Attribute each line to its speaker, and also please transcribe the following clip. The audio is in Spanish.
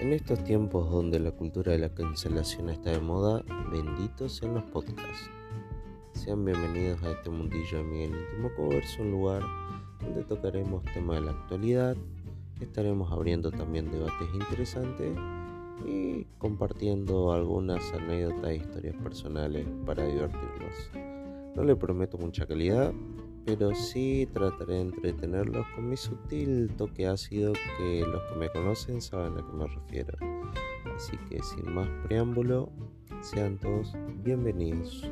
Speaker 1: En estos tiempos donde la cultura de la cancelación está de moda, benditos sean los podcasts. Sean bienvenidos a este mundillo de Miguel Íntimo Covers, un lugar donde tocaremos temas de la actualidad, estaremos abriendo también debates interesantes y compartiendo algunas anécdotas e historias personales para divertirlos. No le prometo mucha calidad, pero sí trataré de entretenerlos con mi sutil toque ácido que los que me conocen saben a qué me refiero. Así que sin más preámbulo, sean todos bienvenidos.